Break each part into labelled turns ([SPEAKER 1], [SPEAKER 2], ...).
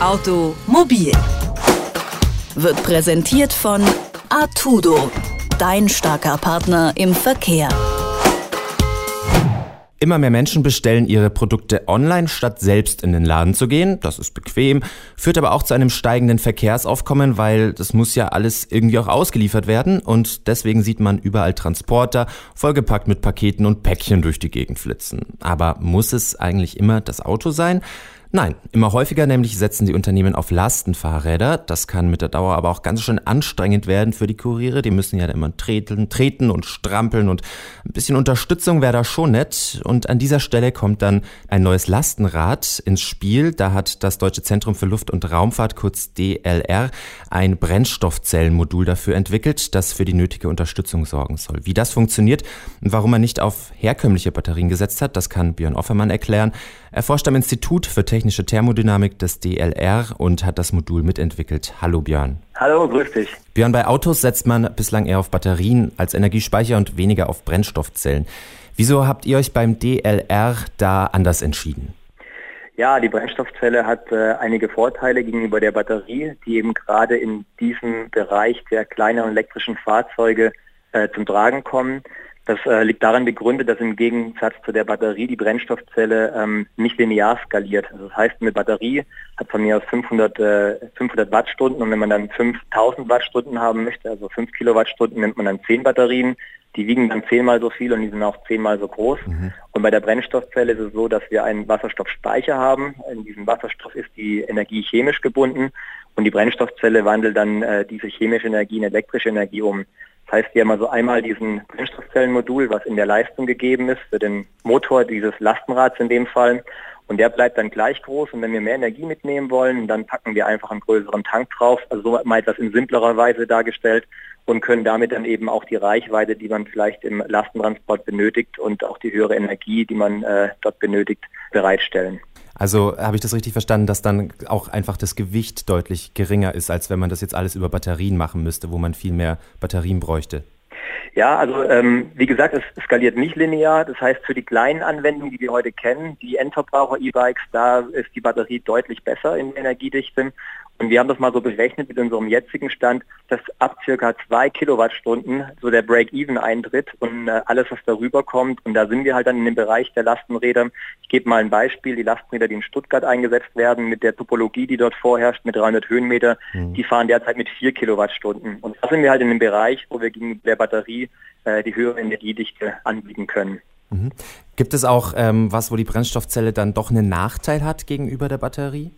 [SPEAKER 1] Automobil wird präsentiert von Artudo, dein starker Partner im Verkehr.
[SPEAKER 2] Immer mehr Menschen bestellen ihre Produkte online, statt selbst in den Laden zu gehen. Das ist bequem, führt aber auch zu einem steigenden Verkehrsaufkommen, weil das muss ja alles irgendwie auch ausgeliefert werden und deswegen sieht man überall Transporter, vollgepackt mit Paketen und Päckchen durch die Gegend flitzen. Aber muss es eigentlich immer das Auto sein? Nein, immer häufiger nämlich setzen die Unternehmen auf Lastenfahrräder. Das kann mit der Dauer aber auch ganz schön anstrengend werden für die Kuriere. Die müssen ja immer treten, treten und strampeln und ein bisschen Unterstützung wäre da schon nett. Und an dieser Stelle kommt dann ein neues Lastenrad ins Spiel. Da hat das Deutsche Zentrum für Luft- und Raumfahrt, kurz DLR, ein Brennstoffzellenmodul dafür entwickelt, das für die nötige Unterstützung sorgen soll. Wie das funktioniert und warum er nicht auf herkömmliche Batterien gesetzt hat, das kann Björn Offermann erklären. Er forscht am Institut für Technische Thermodynamik des DLR und hat das Modul mitentwickelt. Hallo Björn.
[SPEAKER 3] Hallo, grüß dich.
[SPEAKER 2] Björn, bei Autos setzt man bislang eher auf Batterien als Energiespeicher und weniger auf Brennstoffzellen. Wieso habt ihr euch beim DLR da anders entschieden?
[SPEAKER 3] Ja, die Brennstoffzelle hat äh, einige Vorteile gegenüber der Batterie, die eben gerade in diesem Bereich der kleineren elektrischen Fahrzeuge äh, zum Tragen kommen. Das äh, liegt daran begründet, dass im Gegensatz zu der Batterie die Brennstoffzelle ähm, nicht linear skaliert. Also das heißt, eine Batterie hat von mir aus 500, äh, 500 Wattstunden und wenn man dann 5000 Wattstunden haben möchte, also 5 Kilowattstunden, nimmt man dann 10 Batterien. Die wiegen dann zehnmal so viel und die sind auch zehnmal so groß. Mhm. Und bei der Brennstoffzelle ist es so, dass wir einen Wasserstoffspeicher haben. In diesem Wasserstoff ist die Energie chemisch gebunden und die Brennstoffzelle wandelt dann äh, diese chemische Energie in elektrische Energie um. Das heißt, wir haben also einmal diesen Brennstoffzellenmodul, was in der Leistung gegeben ist für den Motor dieses Lastenrads in dem Fall. Und der bleibt dann gleich groß und wenn wir mehr Energie mitnehmen wollen, dann packen wir einfach einen größeren Tank drauf, also so mal etwas in simplerer Weise dargestellt und können damit dann eben auch die Reichweite, die man vielleicht im Lastentransport benötigt und auch die höhere Energie, die man äh, dort benötigt, bereitstellen.
[SPEAKER 2] Also habe ich das richtig verstanden, dass dann auch einfach das Gewicht deutlich geringer ist, als wenn man das jetzt alles über Batterien machen müsste, wo man viel mehr Batterien bräuchte?
[SPEAKER 3] Ja, also ähm, wie gesagt, es skaliert nicht linear. Das heißt, für die kleinen Anwendungen, die wir heute kennen, die Endverbraucher-E-Bikes, da ist die Batterie deutlich besser in Energiedichte. Und wir haben das mal so berechnet mit unserem jetzigen Stand, dass ab circa zwei Kilowattstunden so der Break-Even eintritt und äh, alles, was darüber kommt. Und da sind wir halt dann in dem Bereich der Lastenräder. Ich gebe mal ein Beispiel. Die Lastenräder, die in Stuttgart eingesetzt werden, mit der Topologie, die dort vorherrscht, mit 300 Höhenmeter, mhm. die fahren derzeit mit vier Kilowattstunden. Und da sind wir halt in dem Bereich, wo wir gegen der Batterie äh, die höhere Energiedichte anbieten können.
[SPEAKER 2] Mhm. Gibt es auch ähm, was, wo die Brennstoffzelle dann doch einen Nachteil hat gegenüber der Batterie?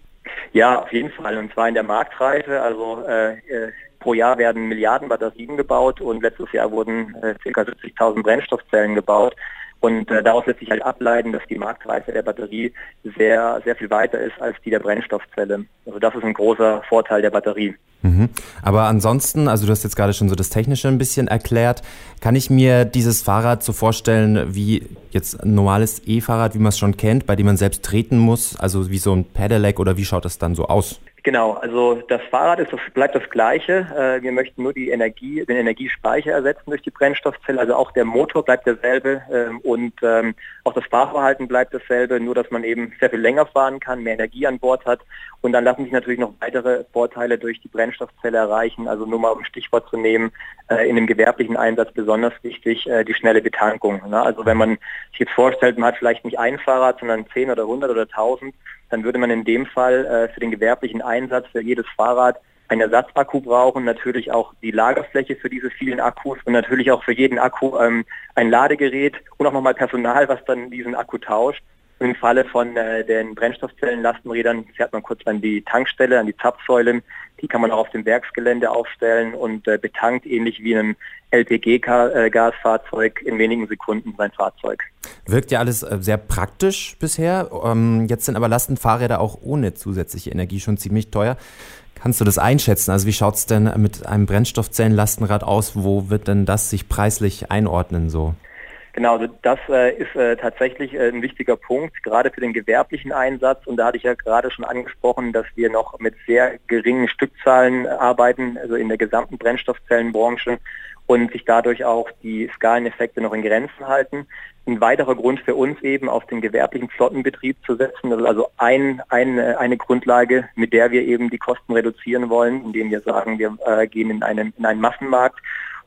[SPEAKER 3] Ja, auf jeden Fall. Und zwar in der Marktreife. Also äh, äh, pro Jahr werden Milliarden Batterien gebaut und letztes Jahr wurden äh, ca. 70.000 Brennstoffzellen gebaut. Und äh, daraus lässt sich halt ableiten, dass die Marktreife der Batterie sehr, sehr viel weiter ist als die der Brennstoffzelle. Also das ist ein großer Vorteil der Batterie.
[SPEAKER 2] Mhm. Aber ansonsten, also du hast jetzt gerade schon so das Technische ein bisschen erklärt, kann ich mir dieses Fahrrad so vorstellen wie jetzt ein normales E-Fahrrad, wie man es schon kennt, bei dem man selbst treten muss, also wie so ein Pedelec oder wie schaut das dann so aus?
[SPEAKER 3] Genau, also das Fahrrad ist, das bleibt das gleiche. Äh, wir möchten nur die Energie, den Energiespeicher ersetzen durch die Brennstoffzelle. Also auch der Motor bleibt derselbe ähm, und ähm, auch das Fahrverhalten bleibt dasselbe, nur dass man eben sehr viel länger fahren kann, mehr Energie an Bord hat. Und dann lassen sich natürlich noch weitere Vorteile durch die Brennstoffzelle erreichen. Also nur mal um Stichwort zu nehmen, äh, in dem gewerblichen Einsatz besonders wichtig, äh, die schnelle Betankung. Also wenn man sich jetzt vorstellt, man hat vielleicht nicht ein Fahrrad, sondern 10 oder 100 oder 1000, dann würde man in dem Fall äh, für den gewerblichen Einsatz für jedes Fahrrad einen Ersatzakku brauchen, natürlich auch die Lagerfläche für diese vielen Akkus und natürlich auch für jeden Akku ähm, ein Ladegerät und auch nochmal Personal, was dann diesen Akku tauscht. Im Falle von äh, den Brennstoffzellenlastenrädern fährt man kurz an die Tankstelle, an die Zapfsäulen. Die kann man auch auf dem Werksgelände aufstellen und äh, betankt ähnlich wie einem LPG-Gasfahrzeug in wenigen Sekunden sein Fahrzeug.
[SPEAKER 2] Wirkt ja alles äh, sehr praktisch bisher. Ähm, jetzt sind aber Lastenfahrräder auch ohne zusätzliche Energie schon ziemlich teuer. Kannst du das einschätzen? Also wie schaut es denn mit einem Brennstoffzellenlastenrad aus? Wo wird denn das sich preislich einordnen so?
[SPEAKER 3] Genau, das äh, ist äh, tatsächlich äh, ein wichtiger Punkt, gerade für den gewerblichen Einsatz. Und da hatte ich ja gerade schon angesprochen, dass wir noch mit sehr geringen Stückzahlen arbeiten, also in der gesamten Brennstoffzellenbranche und sich dadurch auch die Skaleneffekte noch in Grenzen halten. ein weiterer Grund für uns eben auf den gewerblichen Flottenbetrieb zu setzen. Das ist also ein, ein, eine Grundlage, mit der wir eben die Kosten reduzieren wollen, indem wir sagen, wir äh, gehen in einen, in einen Massenmarkt.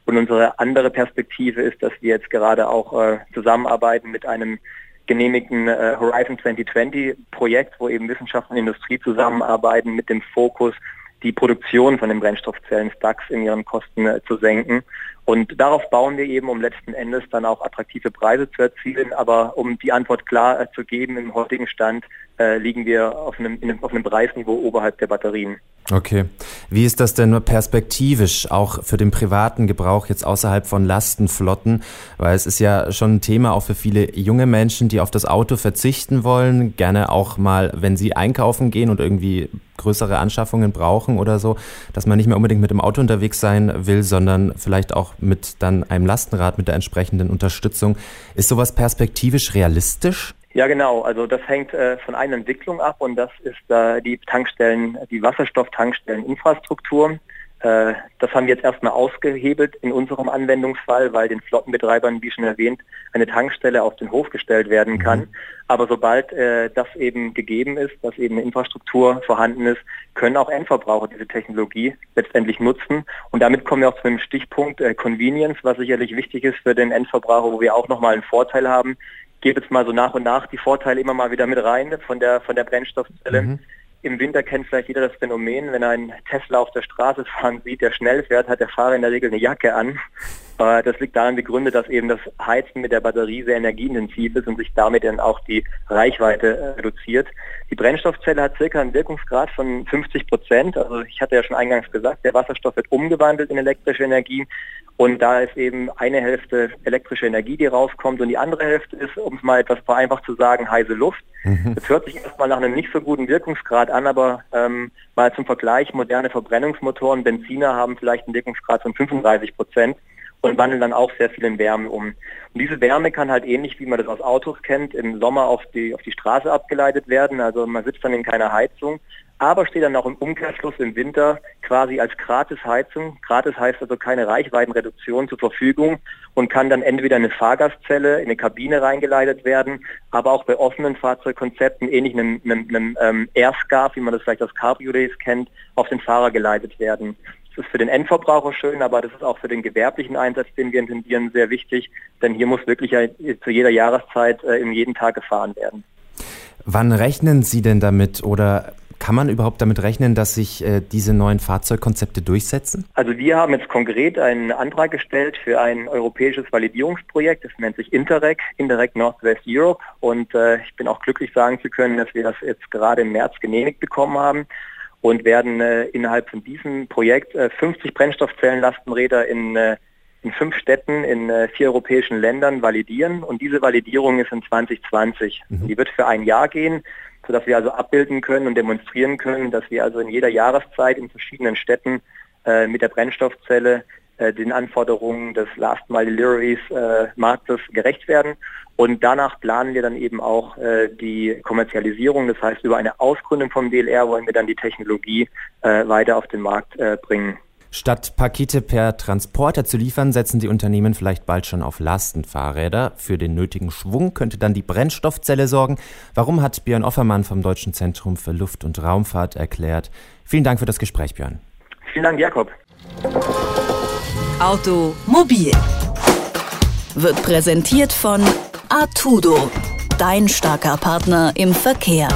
[SPEAKER 3] Und unsere andere Perspektive ist, dass wir jetzt gerade auch äh, zusammenarbeiten mit einem genehmigten äh, Horizon 2020 Projekt, wo eben Wissenschaft und Industrie zusammenarbeiten mit dem Fokus, die Produktion von den Brennstoffzellen Stacks in ihren Kosten äh, zu senken. Und darauf bauen wir eben, um letzten Endes dann auch attraktive Preise zu erzielen. Aber um die Antwort klar äh, zu geben, im heutigen Stand äh, liegen wir auf einem, in, auf einem Preisniveau oberhalb der Batterien.
[SPEAKER 2] Okay. Wie ist das denn nur perspektivisch, auch für den privaten Gebrauch jetzt außerhalb von Lastenflotten? Weil es ist ja schon ein Thema auch für viele junge Menschen, die auf das Auto verzichten wollen, gerne auch mal, wenn sie einkaufen gehen und irgendwie größere Anschaffungen brauchen oder so, dass man nicht mehr unbedingt mit dem Auto unterwegs sein will, sondern vielleicht auch mit dann einem Lastenrad mit der entsprechenden Unterstützung. Ist sowas perspektivisch realistisch?
[SPEAKER 3] Ja, genau. Also das hängt äh, von einer Entwicklung ab und das ist äh, die Tankstellen, die Wasserstofftankstelleninfrastruktur. Äh, das haben wir jetzt erstmal ausgehebelt in unserem Anwendungsfall, weil den Flottenbetreibern, wie schon erwähnt, eine Tankstelle auf den Hof gestellt werden kann. Mhm. Aber sobald äh, das eben gegeben ist, dass eben eine Infrastruktur vorhanden ist, können auch Endverbraucher diese Technologie letztendlich nutzen. Und damit kommen wir auch zu einem Stichpunkt äh, Convenience, was sicherlich wichtig ist für den Endverbraucher, wo wir auch nochmal einen Vorteil haben. Gebe jetzt mal so nach und nach die Vorteile immer mal wieder mit rein von der, von der Brennstoffzelle. Mhm. Im Winter kennt vielleicht jeder das Phänomen, wenn einen Tesla auf der Straße fahren sieht, der schnell fährt, hat der Fahrer in der Regel eine Jacke an. Das liegt daran begründet, dass eben das Heizen mit der Batterie sehr energieintensiv ist und sich damit dann auch die Reichweite äh, reduziert. Die Brennstoffzelle hat circa einen Wirkungsgrad von 50 Prozent. Also ich hatte ja schon eingangs gesagt, der Wasserstoff wird umgewandelt in elektrische Energie und da ist eben eine Hälfte elektrische Energie, die rauskommt und die andere Hälfte ist, um es mal etwas vereinfacht zu sagen, heiße Luft. Mhm. Das hört sich erstmal nach einem nicht so guten Wirkungsgrad an, aber ähm, mal zum Vergleich, moderne Verbrennungsmotoren, Benziner haben vielleicht einen Wirkungsgrad von 35 Prozent und wandeln dann auch sehr viel in Wärme um. Und diese Wärme kann halt ähnlich, wie man das aus Autos kennt, im Sommer auf die, auf die Straße abgeleitet werden. Also man sitzt dann in keiner Heizung, aber steht dann auch im Umkehrschluss im Winter quasi als Gratisheizung. Gratis heißt also keine Reichweitenreduktion zur Verfügung und kann dann entweder in eine Fahrgastzelle, in eine Kabine reingeleitet werden, aber auch bei offenen Fahrzeugkonzepten, ähnlich einem, einem, einem ähm, Airscarf, wie man das vielleicht aus Cabriolets kennt, auf den Fahrer geleitet werden. Das ist für den Endverbraucher schön, aber das ist auch für den gewerblichen Einsatz, den wir intendieren, sehr wichtig, denn hier muss wirklich zu jeder Jahreszeit äh, in jeden Tag gefahren werden.
[SPEAKER 2] Wann rechnen Sie denn damit oder kann man überhaupt damit rechnen, dass sich äh, diese neuen Fahrzeugkonzepte durchsetzen?
[SPEAKER 3] Also wir haben jetzt konkret einen Antrag gestellt für ein europäisches Validierungsprojekt. Das nennt sich Interreg, Interreg Northwest Europe. Und äh, ich bin auch glücklich sagen zu können, dass wir das jetzt gerade im März genehmigt bekommen haben und werden äh, innerhalb von diesem Projekt äh, 50 Brennstoffzellenlastenräder in, äh, in fünf Städten in äh, vier europäischen Ländern validieren. Und diese Validierung ist in 2020. Mhm. Die wird für ein Jahr gehen, sodass wir also abbilden können und demonstrieren können, dass wir also in jeder Jahreszeit in verschiedenen Städten äh, mit der Brennstoffzelle äh, den Anforderungen des Last Mile Deliveries äh, Marktes gerecht werden. Und danach planen wir dann eben auch äh, die Kommerzialisierung. Das heißt, über eine Ausgründung vom DLR wollen wir dann die Technologie äh, weiter auf den Markt äh, bringen.
[SPEAKER 2] Statt Pakete per Transporter zu liefern, setzen die Unternehmen vielleicht bald schon auf Lastenfahrräder. Für den nötigen Schwung könnte dann die Brennstoffzelle sorgen. Warum hat Björn Offermann vom Deutschen Zentrum für Luft- und Raumfahrt erklärt? Vielen Dank für das Gespräch, Björn.
[SPEAKER 3] Vielen Dank, Jakob.
[SPEAKER 1] Automobil wird präsentiert von Artudo, dein starker Partner im Verkehr.